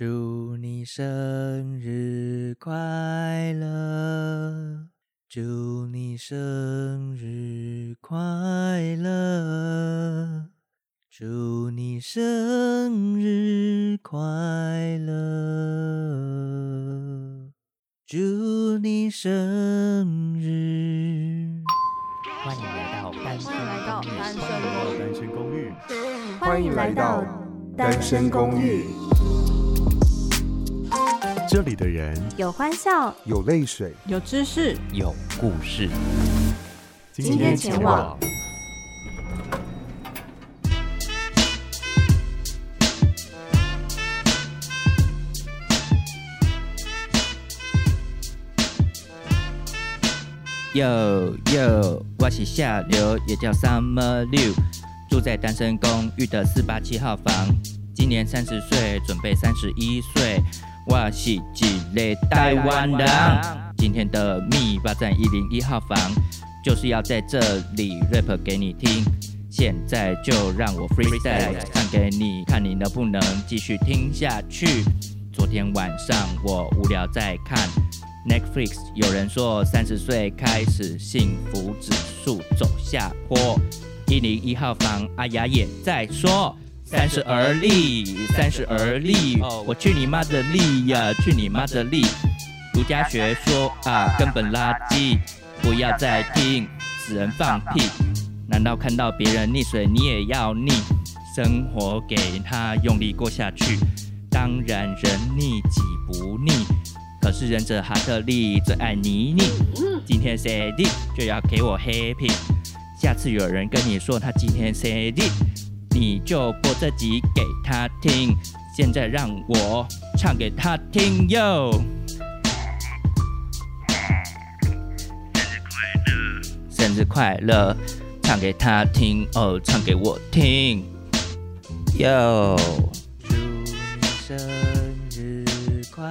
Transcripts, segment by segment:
祝你生日快乐！祝你生日快乐！祝你生日快乐！祝你生日！欢迎来到单身公寓。欢迎来到单身公寓。这里的人有欢笑，有泪水，有知识，有故事。今天前往。Yo Yo，我是下流，也叫 Summer Liu，住在单身公寓的四八七号房，今年三十岁，准备三十一岁。我是一个台湾人，今天的密霸占一零一号房，就是要在这里 rap 给你听。现在就让我 freestyle 唱给你，看你能不能继续听下去。昨天晚上我无聊在看 Netflix，有人说三十岁开始幸福指数走下坡，一零一号房阿雅也在说。三十而立，三十而立，我去你妈的立呀！去你妈的立！儒家学说啊，根本垃圾，不要再听死人放屁。难道看到别人溺水，你也要溺？生活给他用力过下去，当然人溺己不溺。可是忍者哈特利最爱泥泞。今天生日就要给我 happy，下次有人跟你说他今天生日。你就播这集给他听，现在让我唱给他听哟。生日快乐，唱给他听哦，唱给我听哟。祝你生日快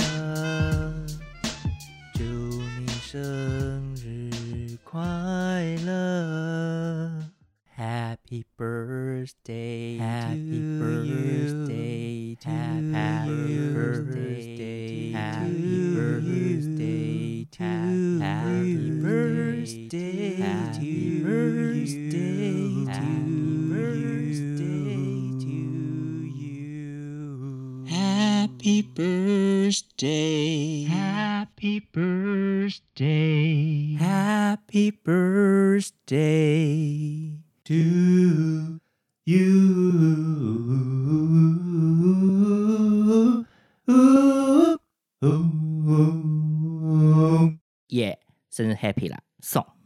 乐，祝你生日快乐。Happy birthday, happy birthday, you. to happy birthday, happy birthday, to happy birthday, happy birthday, happy birthday, happy birthday, happy birthday. To you, yeah，生日 happy 啦，送。